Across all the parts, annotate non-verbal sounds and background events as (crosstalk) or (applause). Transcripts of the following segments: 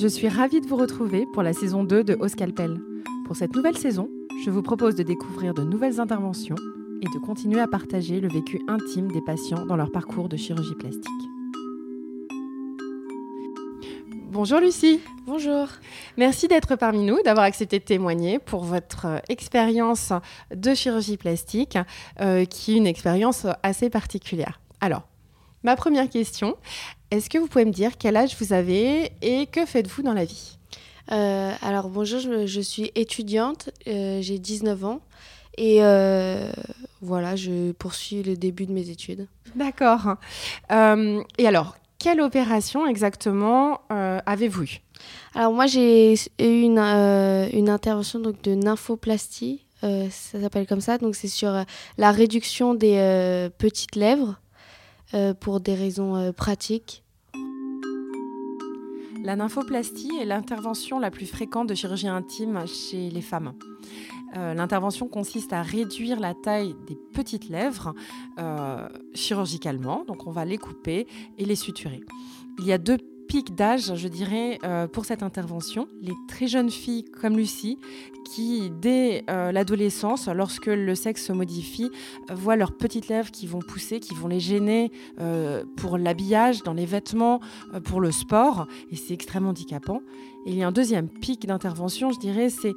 Je suis ravie de vous retrouver pour la saison 2 de Au Scalpel. Pour cette nouvelle saison, je vous propose de découvrir de nouvelles interventions et de continuer à partager le vécu intime des patients dans leur parcours de chirurgie plastique. Bonjour Lucie. Bonjour. Merci d'être parmi nous, d'avoir accepté de témoigner pour votre euh, expérience de chirurgie plastique, euh, qui est une expérience assez particulière. Alors, ma première question, est-ce que vous pouvez me dire quel âge vous avez et que faites-vous dans la vie? Euh, Alors bonjour, je, suis étudiante, j'ai 19 ans et voilà, je poursuis le début de mes études. D'accord. et alors, quelle opération exactement euh, avez-vous eu Alors moi j'ai eu une, euh, une, intervention donc, de nymphoplastie, euh, ça s'appelle comme ça, donc c'est sur la réduction des petites lèvres pour des raisons pratiques. La nymphoplastie est l'intervention la plus fréquente de chirurgie intime chez les femmes. Euh, l'intervention consiste à réduire la taille des petites lèvres euh, chirurgicalement, donc on va les couper et les suturer. Il y a deux pic d'âge, je dirais, euh, pour cette intervention. Les très jeunes filles comme Lucie, qui, dès euh, l'adolescence, lorsque le sexe se modifie, voient leurs petites lèvres qui vont pousser, qui vont les gêner euh, pour l'habillage, dans les vêtements, pour le sport, et c'est extrêmement handicapant. Et il y a un deuxième pic d'intervention, je dirais, c'est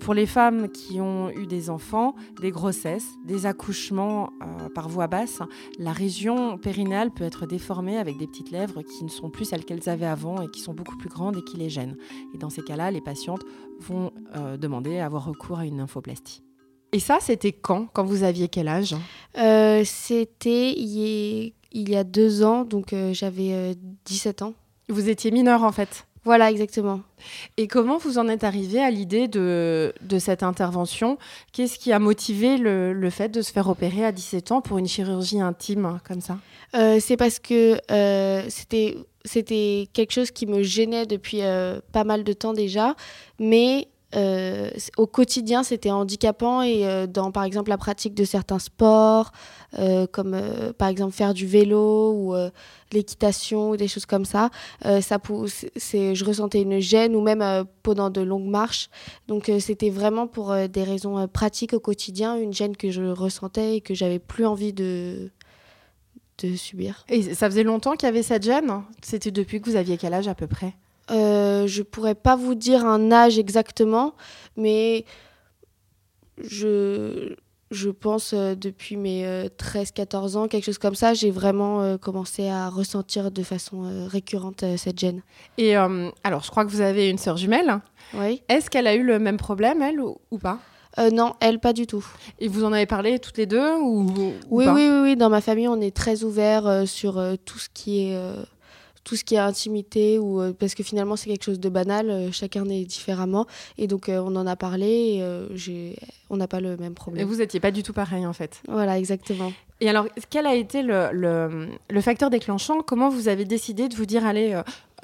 pour les femmes qui ont eu des enfants, des grossesses, des accouchements par voie basse. La région périnale peut être déformée avec des petites lèvres qui ne sont plus celles qu'elles avaient avant et qui sont beaucoup plus grandes et qui les gênent. Et dans ces cas-là, les patientes vont euh, demander à avoir recours à une nymphoplastie. Et ça, c'était quand? Quand vous aviez quel âge? Euh, C'était il y a deux ans, donc euh, j'avais 17 ans. Vous étiez mineure en fait? Voilà, exactement. Et comment vous en êtes arrivé à l'idée de, de, cette intervention? Qu'est-ce qui a motivé le, le, fait de se faire opérer à 17 ans pour une chirurgie intime comme ça? C'est parce que c'était c'était quelque chose qui me gênait depuis euh, pas mal de temps déjà, mais euh, au quotidien, c'était handicapant et euh, dans, par exemple, la pratique de certains sports, comme par exemple faire du vélo ou l'équitation ou des choses comme ça, ça c'est, je ressentais une gêne ou même pendant de longues marches. Donc, c'était vraiment pour des raisons pratiques au quotidien, une gêne que je ressentais et que j'avais plus envie de, de subir. Et ça faisait longtemps qu'il y avait cette gêne? C'était depuis que vous aviez quel âge à peu près? Euh, Je pourrais pas vous dire un âge exactement, mais je, je pense euh, depuis mes 13-14 euh, ans, quelque chose comme ça, j'ai vraiment euh, commencé à ressentir de façon récurrente cette gêne. Et alors, je crois que vous avez une sœur jumelle. Oui. Est-ce qu'elle a eu le même problème, elle, ou pas? Euh, non, elle, pas du tout. Et vous en avez parlé toutes les deux ou, oui, oui, oui, oui, Dans ma famille, on est très ouvert euh, sur euh, tout ce qui est tout ce qui est intimité ou parce que finalement c'est quelque chose de banal. chacun est différemment et donc on en a parlé. Et, on n'a pas le même problème. Et vous n'étiez pas du tout pareil en fait. Voilà, exactement. Et alors, quel a été le, le, le facteur déclenchant? Comment vous avez décidé de vous dire allez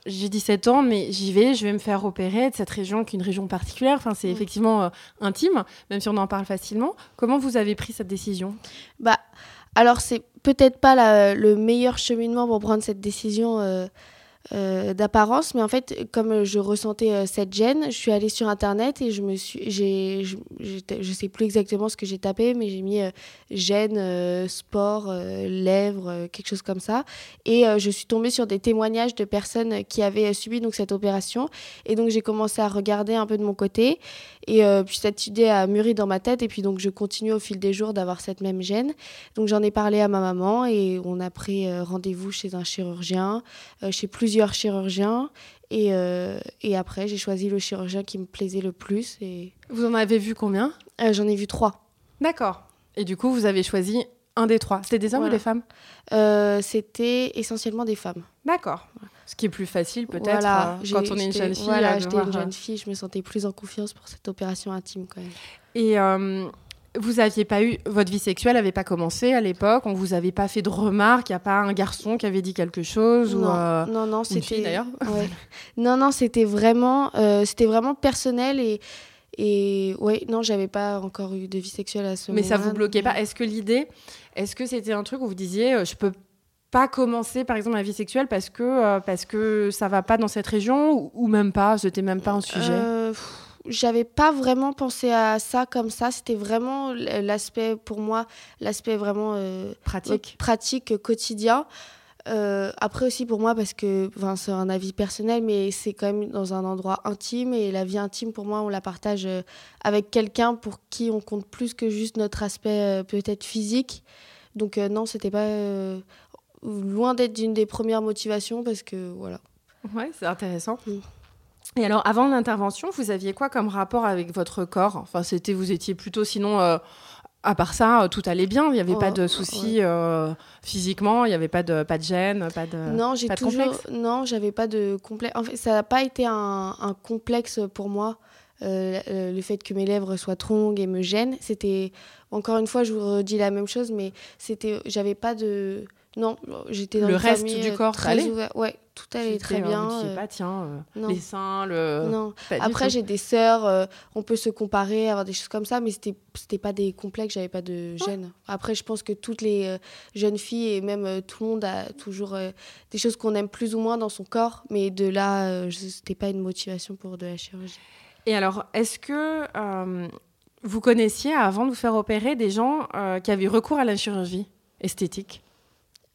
j'ai 17 ans, mais j'y vais, je vais me faire opérer de cette région qui est une région particulière. Enfin, c'est mm. effectivement euh, intime, même si on en parle facilement. Comment vous avez pris cette décision? Bah, alors c'est peut-être pas le meilleur cheminement pour prendre cette décision. Euh, euh, d'apparence, mais en fait, comme je ressentais euh, cette gêne, je suis allée sur internet et je me suis, j'ai, sais plus exactement ce que j'ai tapé, mais j'ai mis gêne, sport, lèvres, quelque chose comme ça, et je suis tombée sur des témoignages de personnes qui avaient subi donc cette opération, et donc j'ai commencé à regarder un peu de mon côté, et puis cette idée a mûri dans ma tête, et puis donc je continue au fil des jours d'avoir cette même gêne, donc j'en ai parlé à ma maman et on a pris rendez-vous chez un chirurgien, chez plusieurs chirurgiens. Et, euh, et après, j'ai choisi le chirurgien qui me plaisait le plus. Et... Vous en avez vu combien? Euh, J'en ai vu trois. D'accord. Et du coup, vous avez choisi un des trois. C'était des hommes ou des femmes? Euh, C'était essentiellement des femmes. D'accord. Ce qui est plus facile peut-être quand on est une jeune fille. Voilà, j'étais une jeune fille, je me sentais plus en confiance pour cette opération intime quand même. Et vous aviez pas eu votre vie sexuelle n'avait pas commencé à l'époque. On vous avait pas fait de remarques. Il y a pas un garçon qui avait dit quelque chose non, ou euh, non, non, c'était d'ailleurs. (laughs) non, non, c'était vraiment, euh, c'était vraiment personnel et et ouais, non, j'avais pas encore eu de vie sexuelle à ce moment-là. Mais ça vous bloquait pas Est-ce que l'idée, est-ce que c'était un truc où vous disiez, euh, je peux pas commencer par exemple la vie sexuelle parce que euh, parce que ça va pas dans cette région ou, même pas c'était même pas un sujet? Euh, j'avais pas vraiment pensé à ça comme ça. C'était vraiment l'aspect pour moi l'aspect vraiment euh, pratique. pratique quotidien. Après aussi pour moi parce que c'est un avis personnel mais c'est quand même dans un endroit intime et la vie intime pour moi on la partage avec quelqu'un pour qui on compte plus que juste notre aspect peut-être physique. Donc non c'était pas loin d'être une des premières motivations parce que voilà. Ouais, c'est intéressant. Mm. Et alors, avant l'intervention, vous aviez quoi comme rapport avec votre corps? Enfin, c'était, vous étiez plutôt, sinon, euh, à part ça, euh, tout allait bien. Il n'y avait pas de soucis euh, physiquement. Il n'y avait pas de, pas de gêne, pas de. Non, j'ai toujours. Complexe? Non, j'avais pas de complexe. En fait, ça n'a pas été un, un, complexe pour moi. le fait que mes lèvres soient trop longues et me gênent, c'était encore une fois, je vous redis la même chose, mais c'était, j'avais pas de, non, j'étais dans le reste du euh, corps très ouvert. Ouais, tout allait très bien. Euh, pas tiens euh, les seins, le. Non. Après j'ai des sœurs, on peut se comparer, avoir des choses comme ça, mais c'était c'était pas des complexes, j'avais pas de gêne. Après je pense que toutes les jeunes filles et même tout le monde a toujours des choses qu'on aime plus ou moins dans son corps, mais de là c'était pas une motivation pour de la chirurgie. Et alors est-ce que vous connaissiez avant de vous faire opérer des gens qui avaient recours à la chirurgie esthétique?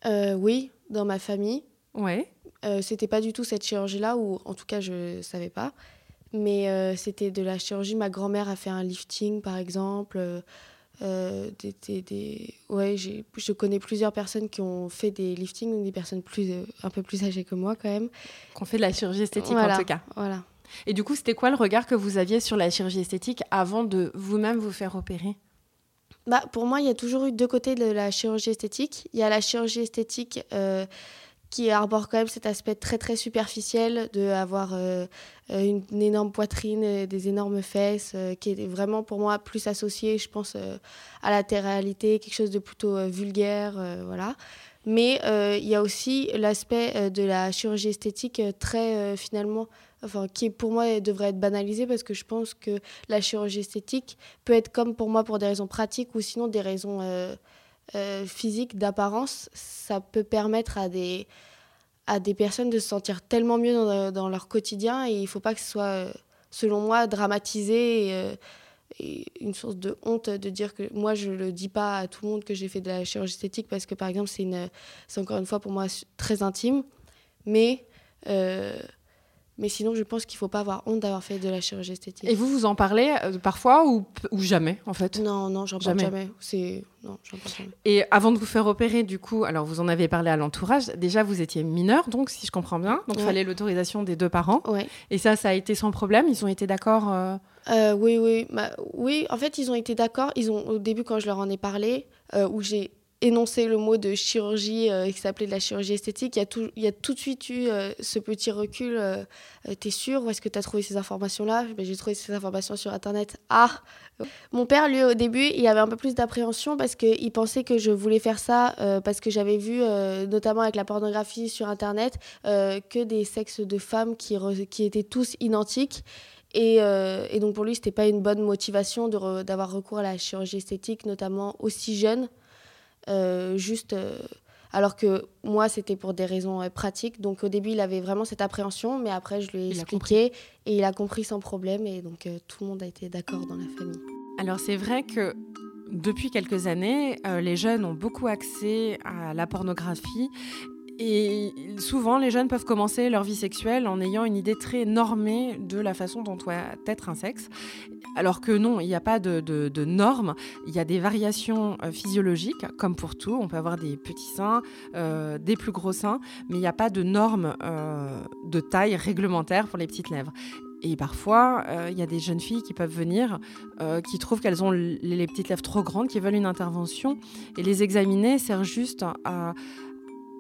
Euh, oui, dans ma famille. Ouais. Euh, c'était pas du tout cette chirurgie-là, ou en tout cas, je savais pas. Mais euh, c'était de la chirurgie. Ma grand-mère a fait un lifting, par exemple. Des, des, Ouais, je connais plusieurs personnes qui ont fait des liftings, des personnes plus, un peu plus âgées que moi, quand même. Qu'on fait de la chirurgie esthétique, en tout cas. Voilà. Et du coup, c'était quoi le regard que vous aviez sur la chirurgie esthétique avant de vous-même vous faire opérer? Bah, Pour moi, il y a toujours eu deux côtés de la chirurgie esthétique. Il y a la chirurgie esthétique euh, qui arbore quand même cet aspect très très superficiel d'avoir euh, euh, une, énorme poitrine, des énormes fesses, qui est vraiment pour moi plus associé, je pense, à la réalité, quelque chose de plutôt vulgaire. voilà. Mais il y a aussi l'aspect de la chirurgie esthétique très finalement enfin, qui pour moi devrait être banalisé parce que je pense que la chirurgie esthétique peut être comme pour moi pour des raisons pratiques ou sinon des raisons euh, euh, physiques, d'apparence. Ça peut permettre à des, à des personnes de se sentir tellement mieux dans, dans leur quotidien et il ne faut pas que ce soit, euh, selon moi, dramatisé et, une source de honte de dire que moi je le dis pas à tout le monde que j'ai fait de la chirurgie esthétique parce que par exemple c'est encore une fois pour moi très intime. Mais mais sinon, je pense qu'il ne faut pas avoir honte d'avoir fait de la chirurgie esthétique. Et vous, vous en parlez euh, parfois ou, ou, jamais, en fait? Non, non, j'en parle jamais. C'est... Non, parle jamais. Et avant de vous faire opérer, du coup, alors vous en avez parlé à l'entourage, déjà vous étiez mineur, donc si je comprends bien, donc il fallait l'autorisation des deux parents. Ouais. Et ça, ça a été sans problème? Ils ont été d'accord euh... Euh, Oui, oui. Bah, oui, en fait, ils ont été d'accord. Ils ont, au début, quand je leur en ai parlé, où j'ai énoncer le mot de chirurgie euh, qui s'appelait de la chirurgie esthétique, il y a tout, de suite eu euh, ce petit recul. Euh, T'es sûr Où est-ce que tu as trouvé ces informations-là? Ben, J'ai trouvé ces informations sur Internet. Ah Mon père, lui, au début, il avait un peu plus d'appréhension parce qu'il pensait que je voulais faire ça parce que j'avais vu, notamment avec la pornographie sur Internet, que des sexes de femmes qui, étaient tous identiques. Et, et donc pour lui, c'était pas une bonne motivation d'avoir recours à la chirurgie esthétique, notamment aussi jeune. Euh, juste euh, alors que moi c'était pour des raisons euh, pratiques. Donc au début il avait vraiment cette appréhension mais après je lui ai expliqué et il a compris sans problème. Et donc tout le monde a été d'accord dans la famille. Alors c'est vrai que depuis quelques années, les jeunes ont beaucoup accès à la pornographie et souvent, les jeunes peuvent commencer leur vie sexuelle en ayant une idée très normée de la façon dont doit être un sexe. Alors que non, il n'y a pas de, normes, il y a des variations euh, physiologiques, comme pour tout. On peut avoir des petits seins, euh, des plus gros seins, mais il n'y a pas de normes euh, de taille réglementaire pour les petites lèvres. Et parfois, il y a des jeunes filles qui peuvent venir, qui trouvent qu'elles ont les, petites lèvres trop grandes, qui veulent une intervention. Et les examiner sert juste à,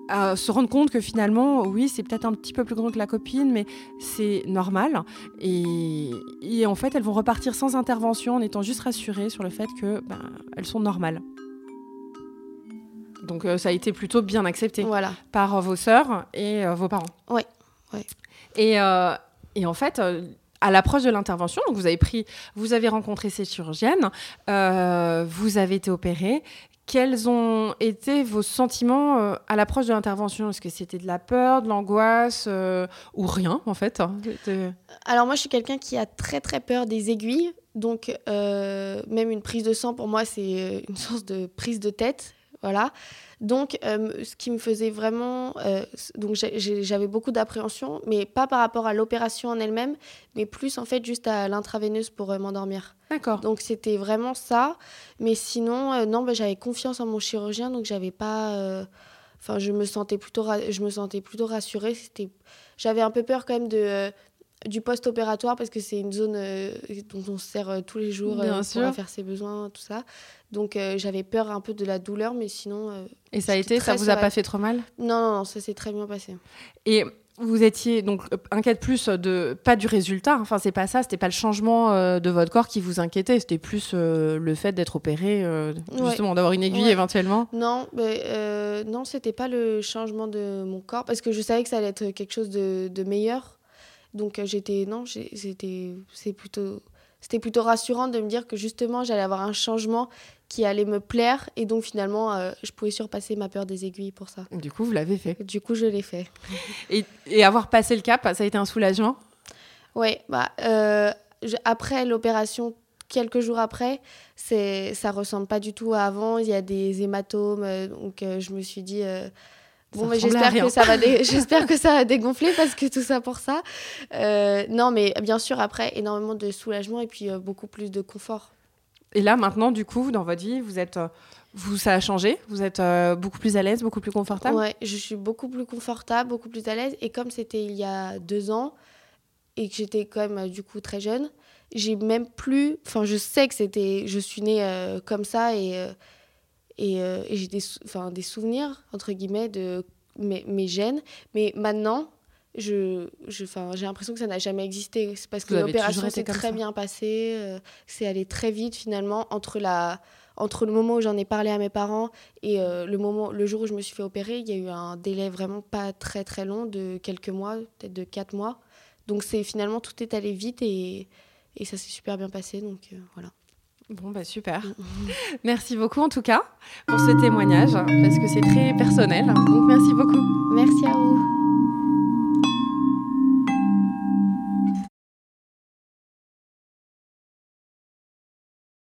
à se rendre compte que finalement, oui, c'est peut-être un petit peu plus grand que la copine, mais c'est normal. Et, en fait, elles vont repartir sans intervention en étant juste rassurées sur le fait que ben, elles sont normales. Donc euh, ça a été plutôt bien accepté voilà. par vos sœurs et euh, vos parents. Oui. Ouais. Et, euh, et, en fait, à l'approche de l'intervention, donc vous avez pris, vous avez rencontré cette chirurgienne, vous avez été opérée. Quels ont été vos sentiments euh, à l'approche de l'intervention? Est-ce que c'était de la peur, de l'angoisse euh, ou rien en fait hein Alors moi je suis quelqu'un qui a très très peur des aiguilles. Donc euh, même une prise de sang pour moi c'est une (laughs) source de prise de tête. Voilà. Donc, euh, ce qui me faisait vraiment. Euh, donc, j'avais beaucoup d'appréhension, mais pas par rapport à l'opération en elle-même, mais plus en fait juste à l'intraveineuse pour euh, m'endormir. D'accord. Donc, c'était vraiment ça. Mais sinon, non, bah, j'avais confiance en mon chirurgien, donc j'avais pas. Enfin, je me sentais plutôt, je me sentais plutôt rassurée. J'avais un peu peur quand même de du post-opératoire parce que c'est une zone dont on se sert tous les jours pour faire ses besoins, tout ça. Donc j'avais peur un peu de la douleur, mais sinon et ça a été, ça vous a pas fait trop mal? Non, non, non, ça s'est très bien passé. Et vous étiez donc euh, inquiète plus de pas du résultat. Enfin, c'est pas ça. C'était pas le changement euh, de votre corps qui vous inquiétait. C'était plus euh, le fait d'être opéré, justement, d'avoir une aiguille éventuellement. Non, mais, non, c'était pas le changement de mon corps parce que je savais que ça allait être quelque chose de, de meilleur. Donc j'étais non, c'était c'est plutôt c'était plutôt rassurant de me dire que justement j'allais avoir un changement qui allait me plaire et donc finalement euh, je pouvais surpasser ma peur des aiguilles pour ça. Du coup, vous l'avez fait. Du coup, je l'ai fait. (laughs) Et, et, avoir passé le cap, ça a été un soulagement? Oui, bah, euh, après l'opération, quelques jours après, c'est ça ressemble pas du tout à avant. Il y a des hématomes, euh, donc je me suis dit. Bon, mais j'espère que ça va (laughs) j'espère que ça va dégonfler parce que tout ça pour ça. non, mais bien sûr après énormément de soulagement et puis beaucoup plus de confort. Et là, maintenant, du coup, dans votre vie, vous êtes, euh, vous, ça a changé? Vous êtes euh, beaucoup plus à l'aise, beaucoup plus confortable? Ouais, je suis beaucoup plus confortable, beaucoup plus à l'aise. Et comme c'était il y a deux ans et que j'étais quand même euh, du coup très jeune, j'ai même plus. Enfin, je sais que c'était. Je suis née comme ça et, et, j'ai des, des souvenirs, entre guillemets, de mes, mes gènes. Mais maintenant, je, je, j'ai l'impression que ça n'a jamais existé. C'est parce que l'opération s'est très bien passée, euh, c'est allé très vite finalement entre, la, entre le moment où j'en ai parlé à mes parents et euh, le, moment, le jour où je me suis fait opérer. Il y a eu un délai vraiment pas très très long de quelques mois, peut-être de quatre mois. Donc c'est finalement tout est allé vite et, et ça s'est super bien passé. Donc euh, voilà. Bon, bah super. (laughs) merci beaucoup en tout cas pour ce témoignage parce que c'est très personnel. Donc merci beaucoup. Merci à vous.